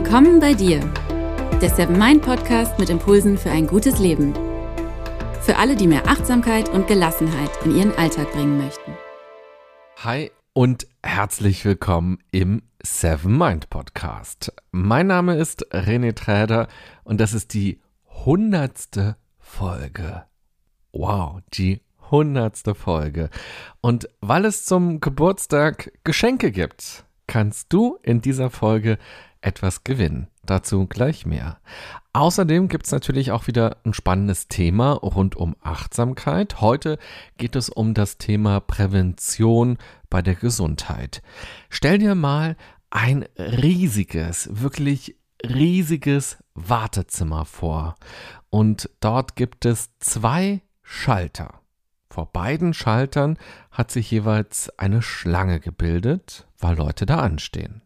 Willkommen bei dir, der Seven Mind Podcast mit Impulsen für ein gutes Leben. Für alle, die mehr Achtsamkeit und Gelassenheit in ihren Alltag bringen möchten. Hi und herzlich willkommen im Seven Mind Podcast. Mein Name ist René Träder und das ist die hundertste Folge. Wow, die hundertste Folge. Und weil es zum Geburtstag Geschenke gibt, kannst du in dieser Folge etwas gewinnen. Dazu gleich mehr. Außerdem gibt es natürlich auch wieder ein spannendes Thema rund um Achtsamkeit. Heute geht es um das Thema Prävention bei der Gesundheit. Stell dir mal ein riesiges, wirklich riesiges Wartezimmer vor. Und dort gibt es zwei Schalter. Vor beiden Schaltern hat sich jeweils eine Schlange gebildet, weil Leute da anstehen.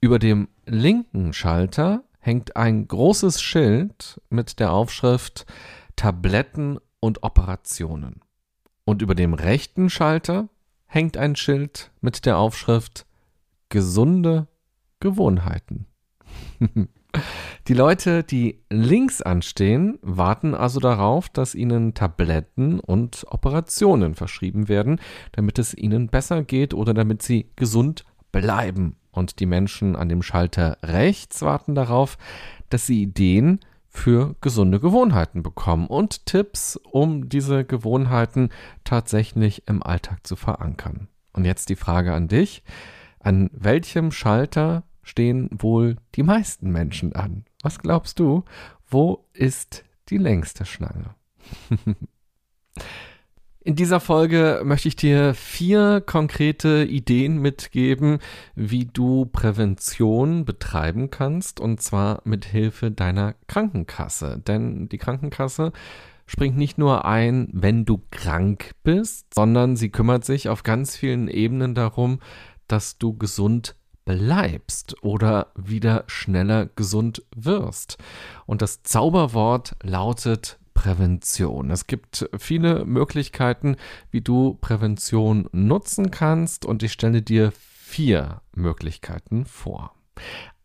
Über dem linken Schalter hängt ein großes Schild mit der Aufschrift Tabletten und Operationen. Und über dem rechten Schalter hängt ein Schild mit der Aufschrift Gesunde Gewohnheiten. Die Leute, die links anstehen, warten also darauf, dass ihnen Tabletten und Operationen verschrieben werden, damit es ihnen besser geht oder damit sie gesund bleiben und die Menschen an dem Schalter rechts warten darauf, dass sie Ideen für gesunde Gewohnheiten bekommen und Tipps, um diese Gewohnheiten tatsächlich im Alltag zu verankern. Und jetzt die Frage an dich. An welchem Schalter stehen wohl die meisten Menschen an? Was glaubst du? Wo ist die längste Schlange? In dieser Folge möchte ich dir vier konkrete Ideen mitgeben, wie du Prävention betreiben kannst, und zwar mit Hilfe deiner Krankenkasse. Denn die Krankenkasse springt nicht nur ein, wenn du krank bist, sondern sie kümmert sich auf ganz vielen Ebenen darum, dass du gesund bleibst oder wieder schneller gesund wirst. Und das Zauberwort lautet Prävention. Es gibt viele Möglichkeiten, wie du Prävention nutzen kannst und ich stelle dir vier Möglichkeiten vor.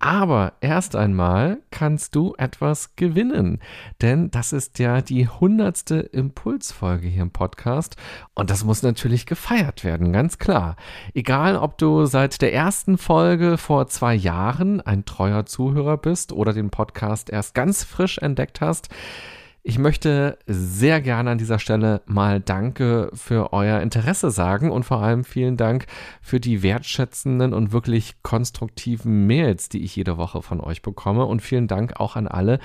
Aber erst einmal kannst du etwas gewinnen, denn das ist ja die hundertste Impulsfolge hier im Podcast und das muss natürlich gefeiert werden, ganz klar. Egal, ob du seit der ersten Folge vor zwei Jahren ein treuer Zuhörer bist oder den Podcast erst ganz frisch entdeckt hast, ich möchte sehr gerne an dieser Stelle mal Danke für euer Interesse sagen und vor allem vielen Dank für die wertschätzenden und wirklich konstruktiven Mails, die ich jede Woche von euch bekomme. Und vielen Dank auch an alle,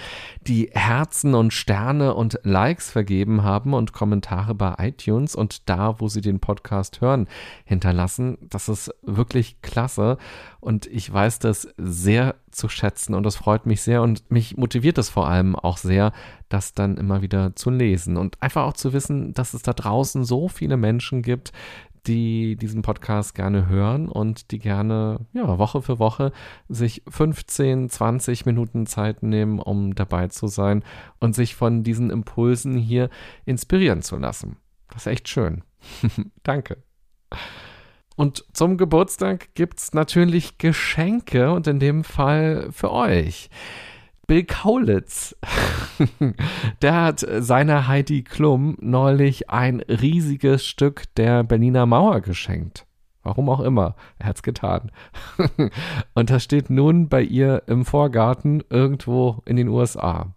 die Herzen und Sterne und Likes vergeben haben und Kommentare bei iTunes und da, wo sie den Podcast hören, hinterlassen. Das ist wirklich klasse und ich weiß das sehr zu schätzen und das freut mich sehr und mich motiviert es vor allem auch sehr, das dann immer wieder zu lesen und einfach auch zu wissen, dass es da draußen so viele Menschen gibt, die diesen Podcast gerne hören und die gerne ja, Woche für Woche sich 15, 20 Minuten Zeit nehmen, um dabei zu sein und sich von diesen Impulsen hier inspirieren zu lassen. Das ist echt schön. Danke. Und zum Geburtstag gibt es natürlich Geschenke und in dem Fall für euch. Bill Kaulitz, der hat seiner Heidi Klum neulich ein riesiges Stück der Berliner Mauer geschenkt. Warum auch immer, er hat's getan. und das steht nun bei ihr im Vorgarten irgendwo in den USA.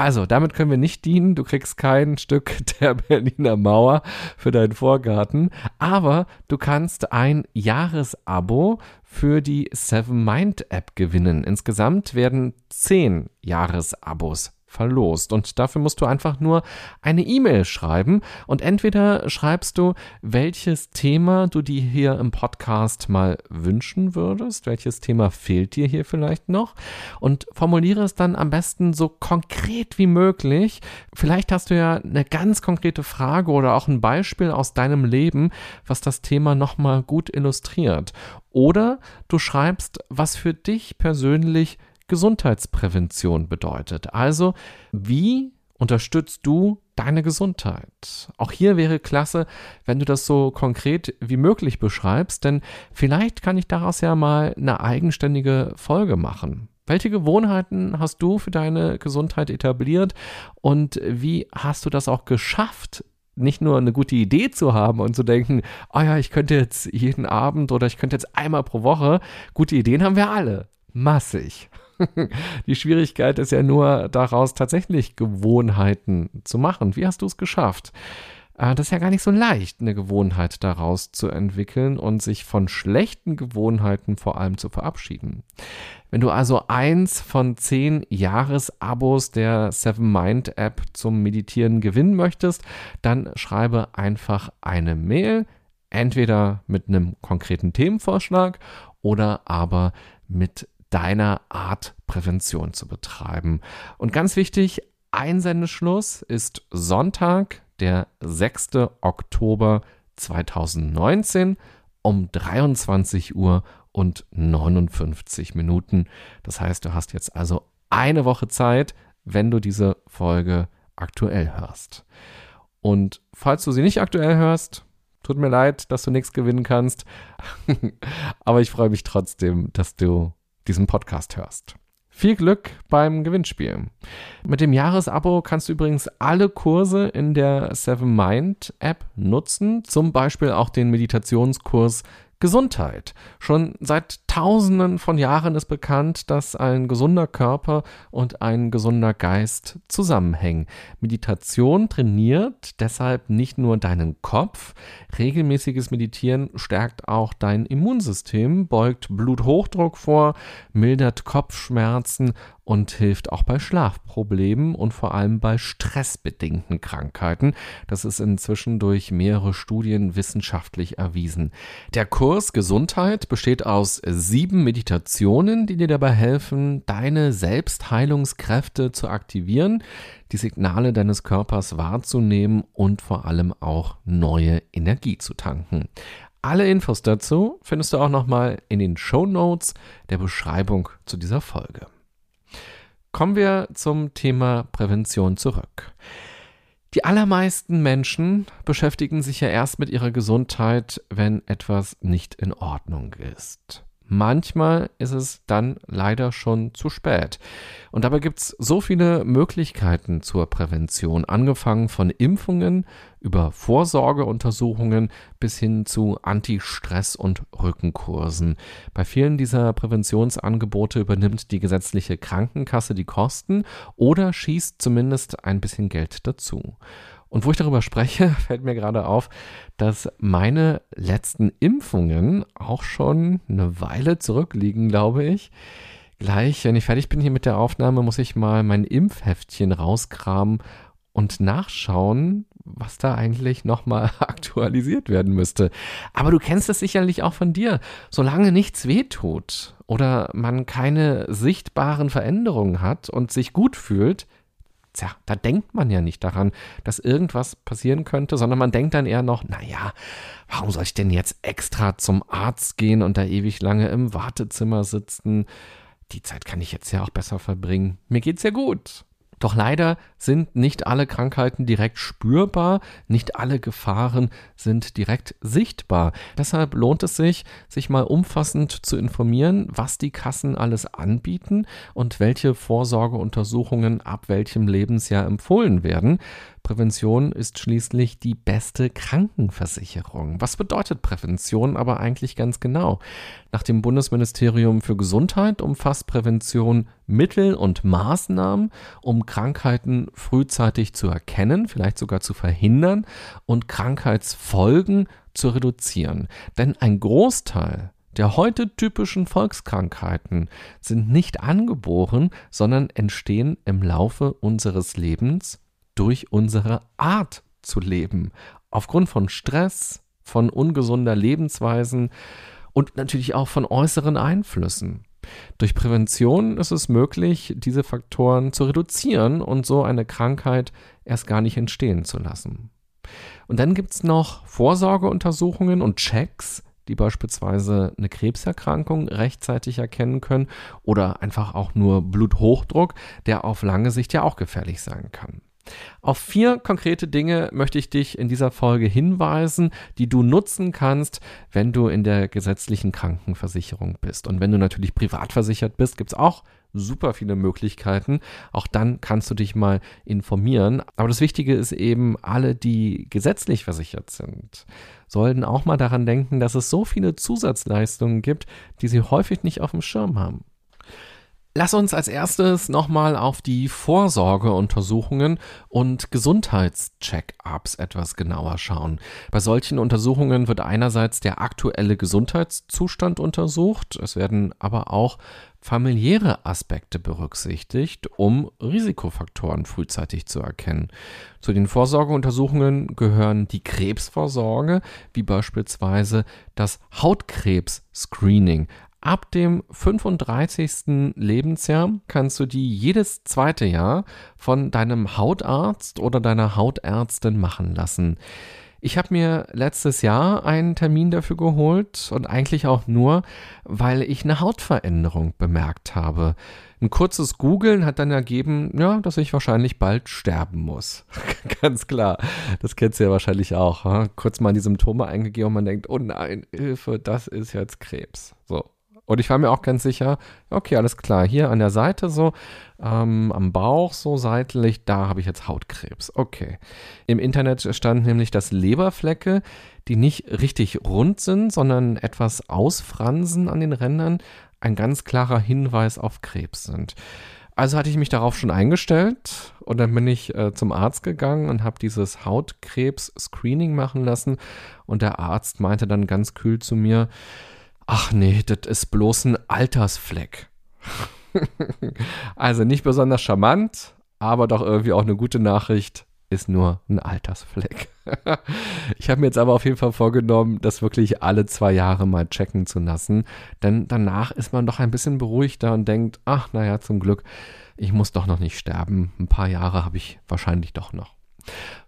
Also, damit können wir nicht dienen. Du kriegst kein Stück der Berliner Mauer für deinen Vorgarten, aber du kannst ein Jahresabo für die Seven Mind App gewinnen. Insgesamt werden zehn Jahresabos verlost. Und dafür musst du einfach nur eine E-Mail schreiben und entweder schreibst du, welches Thema du dir hier im Podcast mal wünschen würdest, welches Thema fehlt dir hier vielleicht noch und formuliere es dann am besten so konkret wie möglich. Vielleicht hast du ja eine ganz konkrete Frage oder auch ein Beispiel aus deinem Leben, was das Thema nochmal gut illustriert. Oder du schreibst, was für dich persönlich Gesundheitsprävention bedeutet. Also, wie unterstützt du deine Gesundheit? Auch hier wäre klasse, wenn du das so konkret wie möglich beschreibst, denn vielleicht kann ich daraus ja mal eine eigenständige Folge machen. Welche Gewohnheiten hast du für deine Gesundheit etabliert und wie hast du das auch geschafft, nicht nur eine gute Idee zu haben und zu denken, oh ja, ich könnte jetzt jeden Abend oder ich könnte jetzt einmal pro Woche, gute Ideen haben wir alle, massig. Die Schwierigkeit ist ja nur daraus tatsächlich Gewohnheiten zu machen. Wie hast du es geschafft? Äh, das ist ja gar nicht so leicht, eine Gewohnheit daraus zu entwickeln und sich von schlechten Gewohnheiten vor allem zu verabschieden. Wenn du also eins von zehn Jahresabos der Seven Mind App zum Meditieren gewinnen möchtest, dann schreibe einfach eine Mail, entweder mit einem konkreten Themenvorschlag oder aber mit deiner Art Prävention zu betreiben. Und ganz wichtig, Einsendeschluss ist Sonntag, der 6. Oktober 2019 um 23 Uhr und 59 Minuten. Das heißt, du hast jetzt also eine Woche Zeit, wenn du diese Folge aktuell hörst. Und falls du sie nicht aktuell hörst, tut mir leid, dass du nichts gewinnen kannst, aber ich freue mich trotzdem, dass du diesen Podcast hörst. Viel Glück beim Gewinnspiel. Mit dem Jahresabo kannst du übrigens alle Kurse in der Seven Mind App nutzen, zum Beispiel auch den Meditationskurs Gesundheit. Schon seit Tausenden von Jahren ist bekannt, dass ein gesunder Körper und ein gesunder Geist zusammenhängen. Meditation trainiert deshalb nicht nur deinen Kopf, regelmäßiges Meditieren stärkt auch dein Immunsystem, beugt Bluthochdruck vor, mildert Kopfschmerzen und hilft auch bei Schlafproblemen und vor allem bei stressbedingten Krankheiten. Das ist inzwischen durch mehrere Studien wissenschaftlich erwiesen. Der Kurs Gesundheit besteht aus sieben Meditationen, die dir dabei helfen, deine Selbstheilungskräfte zu aktivieren, die Signale deines Körpers wahrzunehmen und vor allem auch neue Energie zu tanken. Alle Infos dazu findest du auch nochmal in den Show Notes der Beschreibung zu dieser Folge. Kommen wir zum Thema Prävention zurück. Die allermeisten Menschen beschäftigen sich ja erst mit ihrer Gesundheit, wenn etwas nicht in Ordnung ist. Manchmal ist es dann leider schon zu spät. Und dabei gibt es so viele Möglichkeiten zur Prävention, angefangen von Impfungen über Vorsorgeuntersuchungen bis hin zu Anti-Stress- und Rückenkursen. Bei vielen dieser Präventionsangebote übernimmt die gesetzliche Krankenkasse die Kosten oder schießt zumindest ein bisschen Geld dazu. Und wo ich darüber spreche, fällt mir gerade auf, dass meine letzten Impfungen auch schon eine Weile zurückliegen, glaube ich. Gleich, wenn ich fertig bin hier mit der Aufnahme, muss ich mal mein Impfheftchen rauskramen und nachschauen, was da eigentlich nochmal aktualisiert werden müsste. Aber du kennst es sicherlich auch von dir. Solange nichts wehtut oder man keine sichtbaren Veränderungen hat und sich gut fühlt, Tja, da denkt man ja nicht daran, dass irgendwas passieren könnte, sondern man denkt dann eher noch, naja, warum soll ich denn jetzt extra zum Arzt gehen und da ewig lange im Wartezimmer sitzen? Die Zeit kann ich jetzt ja auch besser verbringen. Mir geht's ja gut. Doch leider sind nicht alle Krankheiten direkt spürbar, nicht alle Gefahren sind direkt sichtbar. Deshalb lohnt es sich, sich mal umfassend zu informieren, was die Kassen alles anbieten und welche Vorsorgeuntersuchungen ab welchem Lebensjahr empfohlen werden. Prävention ist schließlich die beste Krankenversicherung. Was bedeutet Prävention aber eigentlich ganz genau? Nach dem Bundesministerium für Gesundheit umfasst Prävention Mittel und Maßnahmen, um Krankheiten frühzeitig zu erkennen, vielleicht sogar zu verhindern und Krankheitsfolgen zu reduzieren. Denn ein Großteil der heute typischen Volkskrankheiten sind nicht angeboren, sondern entstehen im Laufe unseres Lebens durch unsere Art zu leben. Aufgrund von Stress, von ungesunder Lebensweisen und natürlich auch von äußeren Einflüssen. Durch Prävention ist es möglich, diese Faktoren zu reduzieren und so eine Krankheit erst gar nicht entstehen zu lassen. Und dann gibt es noch Vorsorgeuntersuchungen und Checks, die beispielsweise eine Krebserkrankung rechtzeitig erkennen können oder einfach auch nur Bluthochdruck, der auf lange Sicht ja auch gefährlich sein kann. Auf vier konkrete Dinge möchte ich dich in dieser Folge hinweisen, die du nutzen kannst, wenn du in der gesetzlichen Krankenversicherung bist. Und wenn du natürlich privat versichert bist, gibt es auch super viele Möglichkeiten. Auch dann kannst du dich mal informieren. Aber das Wichtige ist eben, alle, die gesetzlich versichert sind, sollten auch mal daran denken, dass es so viele Zusatzleistungen gibt, die sie häufig nicht auf dem Schirm haben. Lass uns als erstes nochmal auf die Vorsorgeuntersuchungen und Gesundheitscheck-ups etwas genauer schauen. Bei solchen Untersuchungen wird einerseits der aktuelle Gesundheitszustand untersucht, es werden aber auch familiäre Aspekte berücksichtigt, um Risikofaktoren frühzeitig zu erkennen. Zu den Vorsorgeuntersuchungen gehören die Krebsvorsorge, wie beispielsweise das Hautkrebs-Screening, Ab dem 35. Lebensjahr kannst du die jedes zweite Jahr von deinem Hautarzt oder deiner Hautärztin machen lassen. Ich habe mir letztes Jahr einen Termin dafür geholt und eigentlich auch nur, weil ich eine Hautveränderung bemerkt habe. Ein kurzes Googeln hat dann ergeben, ja, dass ich wahrscheinlich bald sterben muss. Ganz klar. Das kennst du ja wahrscheinlich auch. Ha? Kurz mal die Symptome eingegeben und man denkt, oh nein, Hilfe, das ist jetzt Krebs. So, und ich war mir auch ganz sicher, okay, alles klar, hier an der Seite so, ähm, am Bauch so seitlich, da habe ich jetzt Hautkrebs. Okay. Im Internet stand nämlich, dass Leberflecke, die nicht richtig rund sind, sondern etwas ausfransen an den Rändern, ein ganz klarer Hinweis auf Krebs sind. Also hatte ich mich darauf schon eingestellt und dann bin ich äh, zum Arzt gegangen und habe dieses Hautkrebs-Screening machen lassen und der Arzt meinte dann ganz kühl zu mir, ach nee, das ist bloß ein Altersfleck. also nicht besonders charmant, aber doch irgendwie auch eine gute Nachricht, ist nur ein Altersfleck. ich habe mir jetzt aber auf jeden Fall vorgenommen, das wirklich alle zwei Jahre mal checken zu lassen, denn danach ist man doch ein bisschen beruhigter und denkt, ach naja, zum Glück, ich muss doch noch nicht sterben, ein paar Jahre habe ich wahrscheinlich doch noch.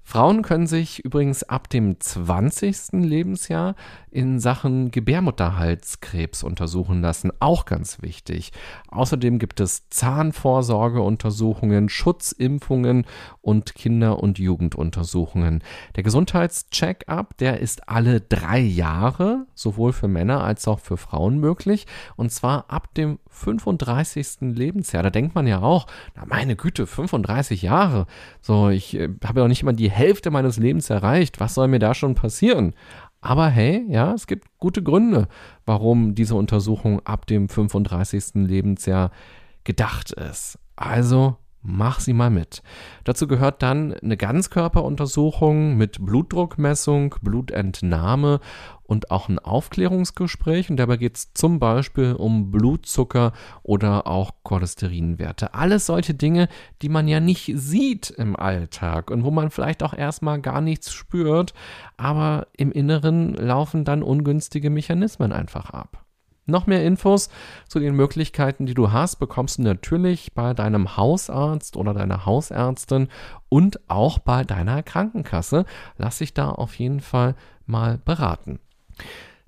Frauen können sich übrigens ab dem 20. Lebensjahr in Sachen Gebärmutterhalskrebs untersuchen lassen. Auch ganz wichtig. Außerdem gibt es Zahnvorsorgeuntersuchungen, Schutzimpfungen und Kinder- und Jugenduntersuchungen. Der Gesundheitscheck-up, der ist alle drei Jahre, sowohl für Männer als auch für Frauen möglich. Und zwar ab dem 35. Lebensjahr. Da denkt man ja auch, na meine Güte, 35 Jahre. So, ich äh, habe ja noch nicht mal die Hälfte meines Lebens erreicht. Was soll mir da schon passieren? Aber hey, ja, es gibt gute Gründe, warum diese Untersuchung ab dem 35. Lebensjahr gedacht ist. Also mach sie mal mit. Dazu gehört dann eine Ganzkörperuntersuchung mit Blutdruckmessung, Blutentnahme und auch ein Aufklärungsgespräch. Und dabei geht es zum Beispiel um Blutzucker oder auch Cholesterinwerte. Alles solche Dinge, die man ja nicht sieht im Alltag und wo man vielleicht auch erstmal gar nichts spürt, aber im Inneren laufen dann ungünstige Mechanismen einfach ab. Noch mehr Infos zu den Möglichkeiten, die du hast, bekommst du natürlich bei deinem Hausarzt oder deiner Hausärztin und auch bei deiner Krankenkasse. Lass dich da auf jeden Fall mal beraten.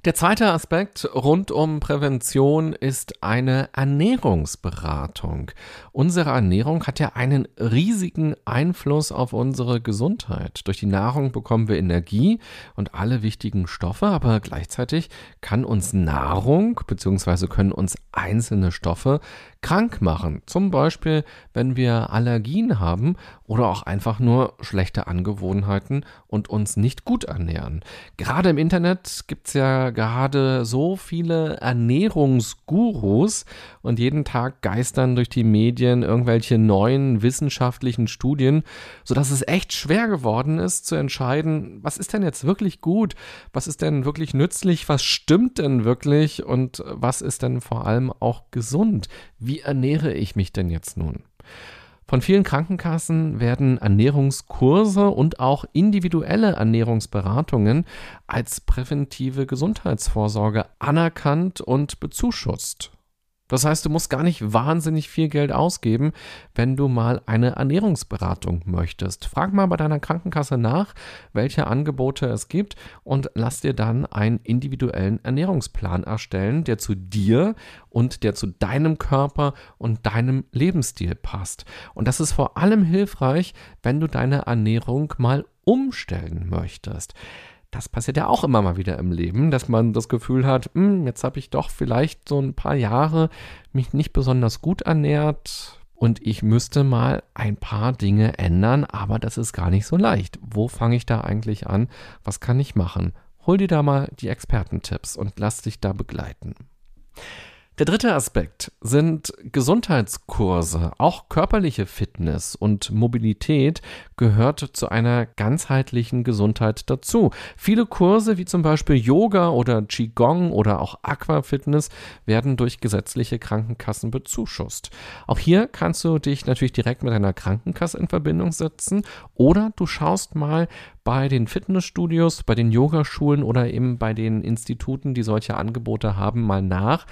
Der zweite Aspekt rund um Prävention ist eine Ernährungsberatung. Unsere Ernährung hat ja einen riesigen Einfluss auf unsere Gesundheit. Durch die Nahrung bekommen wir Energie und alle wichtigen Stoffe, aber gleichzeitig kann uns Nahrung bzw. können uns einzelne Stoffe krank machen. Zum Beispiel, wenn wir Allergien haben oder auch einfach nur schlechte Angewohnheiten und uns nicht gut ernähren. Gerade im Internet gibt es ja gerade so viele Ernährungsgurus und jeden Tag geistern durch die Medien irgendwelche neuen wissenschaftlichen Studien, sodass es echt schwer geworden ist zu entscheiden, was ist denn jetzt wirklich gut, was ist denn wirklich nützlich, was stimmt denn wirklich und was ist denn vor allem auch gesund. Wie ernähre ich mich denn jetzt nun? Von vielen Krankenkassen werden Ernährungskurse und auch individuelle Ernährungsberatungen als präventive Gesundheitsvorsorge anerkannt und bezuschusst. Das heißt, du musst gar nicht wahnsinnig viel Geld ausgeben, wenn du mal eine Ernährungsberatung möchtest. Frag mal bei deiner Krankenkasse nach, welche Angebote es gibt und lass dir dann einen individuellen Ernährungsplan erstellen, der zu dir und der zu deinem Körper und deinem Lebensstil passt. Und das ist vor allem hilfreich, wenn du deine Ernährung mal umstellen möchtest das passiert ja auch immer mal wieder im Leben, dass man das Gefühl hat, hm, jetzt habe ich doch vielleicht so ein paar Jahre mich nicht besonders gut ernährt und ich müsste mal ein paar Dinge ändern, aber das ist gar nicht so leicht. Wo fange ich da eigentlich an? Was kann ich machen? Hol dir da mal die Expertentipps und lass dich da begleiten. Der dritte Aspekt sind Gesundheitskurse. Auch körperliche Fitness und Mobilität gehört zu einer ganzheitlichen Gesundheit dazu. Viele Kurse wie zum Beispiel Yoga oder Qigong oder auch Aquafitness werden durch gesetzliche Krankenkassen bezuschusst. Auch hier kannst du dich natürlich direkt mit einer Krankenkasse in Verbindung setzen oder du schaust mal, bei den Fitnessstudios, bei den Yogaschulen oder eben bei den Instituten, die solche Angebote haben, mal nach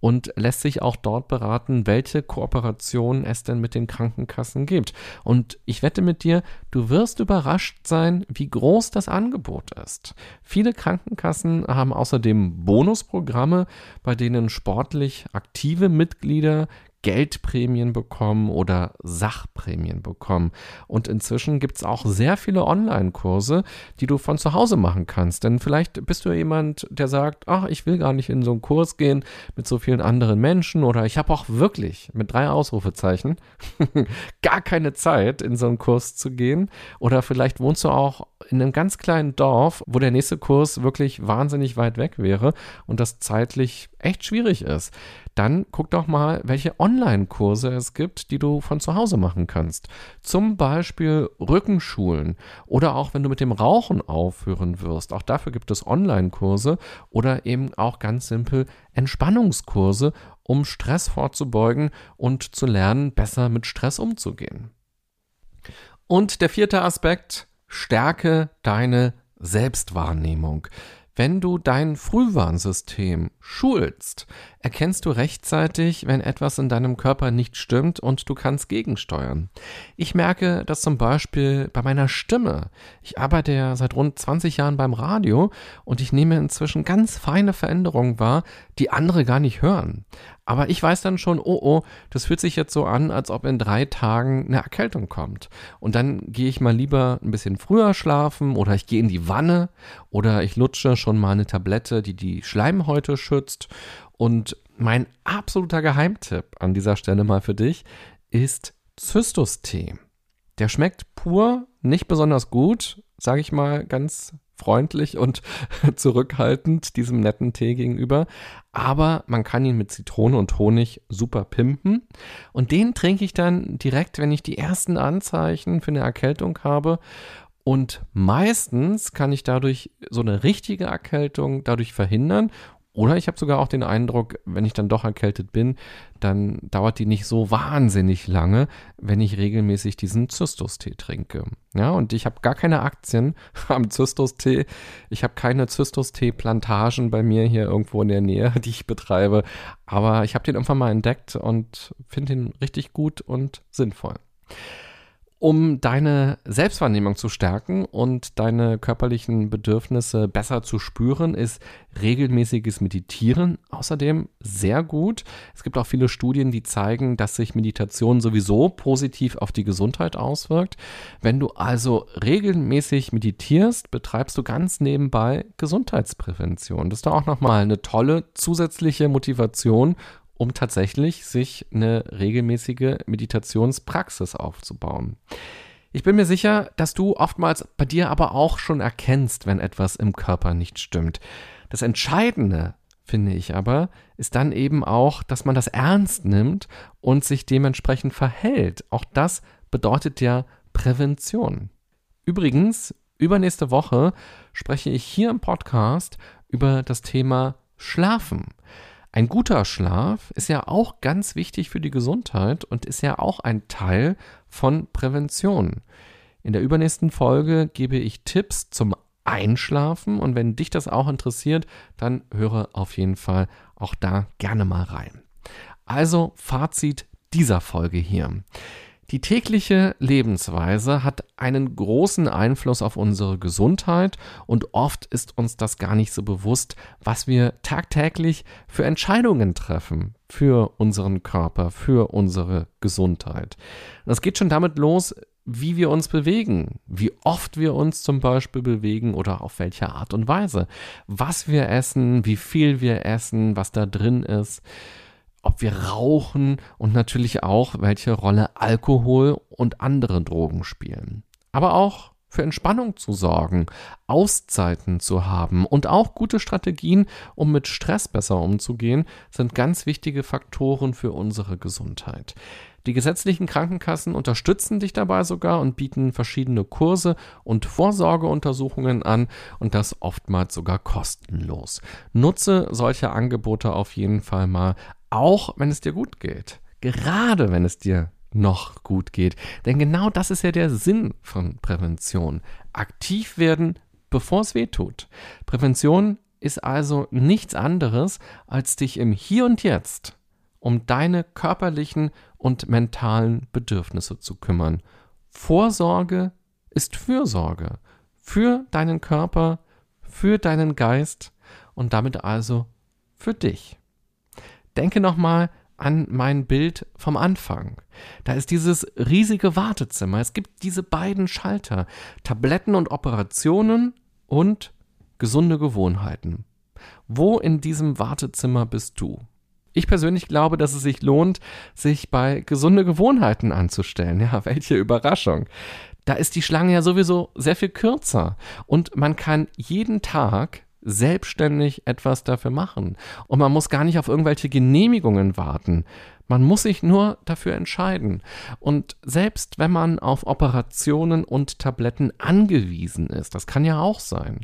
und lässt sich auch dort beraten, welche Kooperationen es denn mit den Krankenkassen gibt. Und ich wette mit dir, du wirst überrascht sein, wie groß das Angebot ist. Viele Krankenkassen haben außerdem Bonusprogramme, bei denen sportlich aktive Mitglieder Geldprämien bekommen oder Sachprämien bekommen. Und inzwischen gibt es auch sehr viele Online-Kurse, die du von zu Hause machen kannst. Denn vielleicht bist du jemand, der sagt, ach, ich will gar nicht in so einen Kurs gehen mit so vielen anderen Menschen oder ich habe auch wirklich mit drei Ausrufezeichen gar keine Zeit, in so einen Kurs zu gehen. Oder vielleicht wohnst du auch in einem ganz kleinen Dorf, wo der nächste Kurs wirklich wahnsinnig weit weg wäre und das zeitlich echt schwierig ist dann guck doch mal, welche Online-Kurse es gibt, die du von zu Hause machen kannst. Zum Beispiel Rückenschulen oder auch wenn du mit dem Rauchen aufhören wirst. Auch dafür gibt es Online-Kurse oder eben auch ganz simpel Entspannungskurse, um Stress vorzubeugen und zu lernen, besser mit Stress umzugehen. Und der vierte Aspekt, stärke deine Selbstwahrnehmung. Wenn du dein Frühwarnsystem schulst, erkennst du rechtzeitig, wenn etwas in deinem Körper nicht stimmt und du kannst gegensteuern. Ich merke das zum Beispiel bei meiner Stimme. Ich arbeite ja seit rund 20 Jahren beim Radio und ich nehme inzwischen ganz feine Veränderungen wahr, die andere gar nicht hören. Aber ich weiß dann schon, oh oh, das fühlt sich jetzt so an, als ob in drei Tagen eine Erkältung kommt. Und dann gehe ich mal lieber ein bisschen früher schlafen oder ich gehe in die Wanne oder ich lutsche schon mal eine Tablette, die die Schleimhäute schützt. Und mein absoluter Geheimtipp an dieser Stelle mal für dich ist Zystustee. Der schmeckt pur nicht besonders gut, sage ich mal ganz freundlich und zurückhaltend diesem netten Tee gegenüber. Aber man kann ihn mit Zitrone und Honig super pimpen. Und den trinke ich dann direkt, wenn ich die ersten Anzeichen für eine Erkältung habe. Und meistens kann ich dadurch so eine richtige Erkältung dadurch verhindern oder ich habe sogar auch den Eindruck, wenn ich dann doch erkältet bin, dann dauert die nicht so wahnsinnig lange, wenn ich regelmäßig diesen Zystus-Tee trinke. Ja, und ich habe gar keine Aktien am Zystus-Tee. Ich habe keine Zystus-Tee-Plantagen bei mir hier irgendwo in der Nähe, die ich betreibe. Aber ich habe den irgendwann mal entdeckt und finde ihn richtig gut und sinnvoll. Um deine Selbstwahrnehmung zu stärken und deine körperlichen Bedürfnisse besser zu spüren, ist regelmäßiges Meditieren außerdem sehr gut. Es gibt auch viele Studien, die zeigen, dass sich Meditation sowieso positiv auf die Gesundheit auswirkt. Wenn du also regelmäßig meditierst, betreibst du ganz nebenbei Gesundheitsprävention. Das ist doch auch nochmal eine tolle zusätzliche Motivation, um tatsächlich sich eine regelmäßige Meditationspraxis aufzubauen. Ich bin mir sicher, dass du oftmals bei dir aber auch schon erkennst, wenn etwas im Körper nicht stimmt. Das Entscheidende, finde ich aber, ist dann eben auch, dass man das ernst nimmt und sich dementsprechend verhält. Auch das bedeutet ja Prävention. Übrigens, übernächste Woche spreche ich hier im Podcast über das Thema Schlafen. Ein guter Schlaf ist ja auch ganz wichtig für die Gesundheit und ist ja auch ein Teil von Prävention. In der übernächsten Folge gebe ich Tipps zum Einschlafen und wenn dich das auch interessiert, dann höre auf jeden Fall auch da gerne mal rein. Also Fazit dieser Folge hier. Die tägliche Lebensweise hat einen großen Einfluss auf unsere Gesundheit und oft ist uns das gar nicht so bewusst, was wir tagtäglich für Entscheidungen treffen für unseren Körper, für unsere Gesundheit. Das geht schon damit los, wie wir uns bewegen, wie oft wir uns zum Beispiel bewegen oder auf welche Art und Weise, was wir essen, wie viel wir essen, was da drin ist ob wir rauchen und natürlich auch, welche Rolle Alkohol und andere Drogen spielen. Aber auch für Entspannung zu sorgen, Auszeiten zu haben und auch gute Strategien, um mit Stress besser umzugehen, sind ganz wichtige Faktoren für unsere Gesundheit. Die gesetzlichen Krankenkassen unterstützen dich dabei sogar und bieten verschiedene Kurse und Vorsorgeuntersuchungen an und das oftmals sogar kostenlos. Nutze solche Angebote auf jeden Fall mal, auch wenn es dir gut geht. Gerade wenn es dir noch gut geht. Denn genau das ist ja der Sinn von Prävention. Aktiv werden, bevor es weh tut. Prävention ist also nichts anderes, als dich im Hier und Jetzt um deine körperlichen und mentalen Bedürfnisse zu kümmern. Vorsorge ist Fürsorge für deinen Körper, für deinen Geist und damit also für dich denke nochmal an mein Bild vom Anfang. Da ist dieses riesige Wartezimmer. Es gibt diese beiden Schalter, Tabletten und Operationen und gesunde Gewohnheiten. Wo in diesem Wartezimmer bist du? Ich persönlich glaube, dass es sich lohnt, sich bei gesunde Gewohnheiten anzustellen. Ja, welche Überraschung. Da ist die Schlange ja sowieso sehr viel kürzer und man kann jeden Tag selbstständig etwas dafür machen. Und man muss gar nicht auf irgendwelche Genehmigungen warten. Man muss sich nur dafür entscheiden. Und selbst wenn man auf Operationen und Tabletten angewiesen ist, das kann ja auch sein,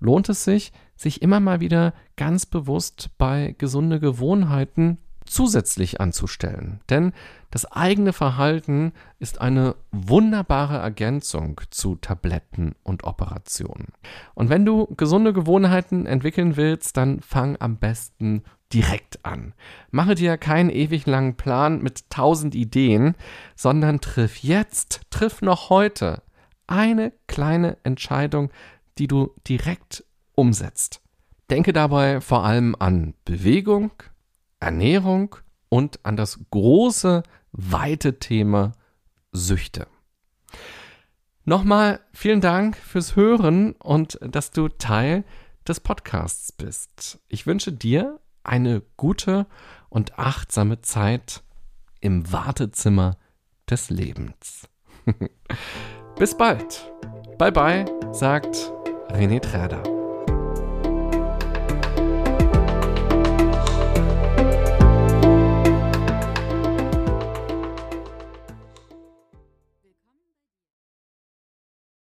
lohnt es sich, sich immer mal wieder ganz bewusst bei gesunde Gewohnheiten zusätzlich anzustellen. Denn das eigene Verhalten ist eine wunderbare Ergänzung zu Tabletten und Operationen. Und wenn du gesunde Gewohnheiten entwickeln willst, dann fang am besten direkt an. Mache dir keinen ewig langen Plan mit tausend Ideen, sondern triff jetzt, triff noch heute eine kleine Entscheidung, die du direkt umsetzt. Denke dabei vor allem an Bewegung, Ernährung und an das große, weite Thema Süchte. Nochmal vielen Dank fürs Hören und dass du Teil des Podcasts bist. Ich wünsche dir eine gute und achtsame Zeit im Wartezimmer des Lebens. Bis bald. Bye bye, sagt René Träder.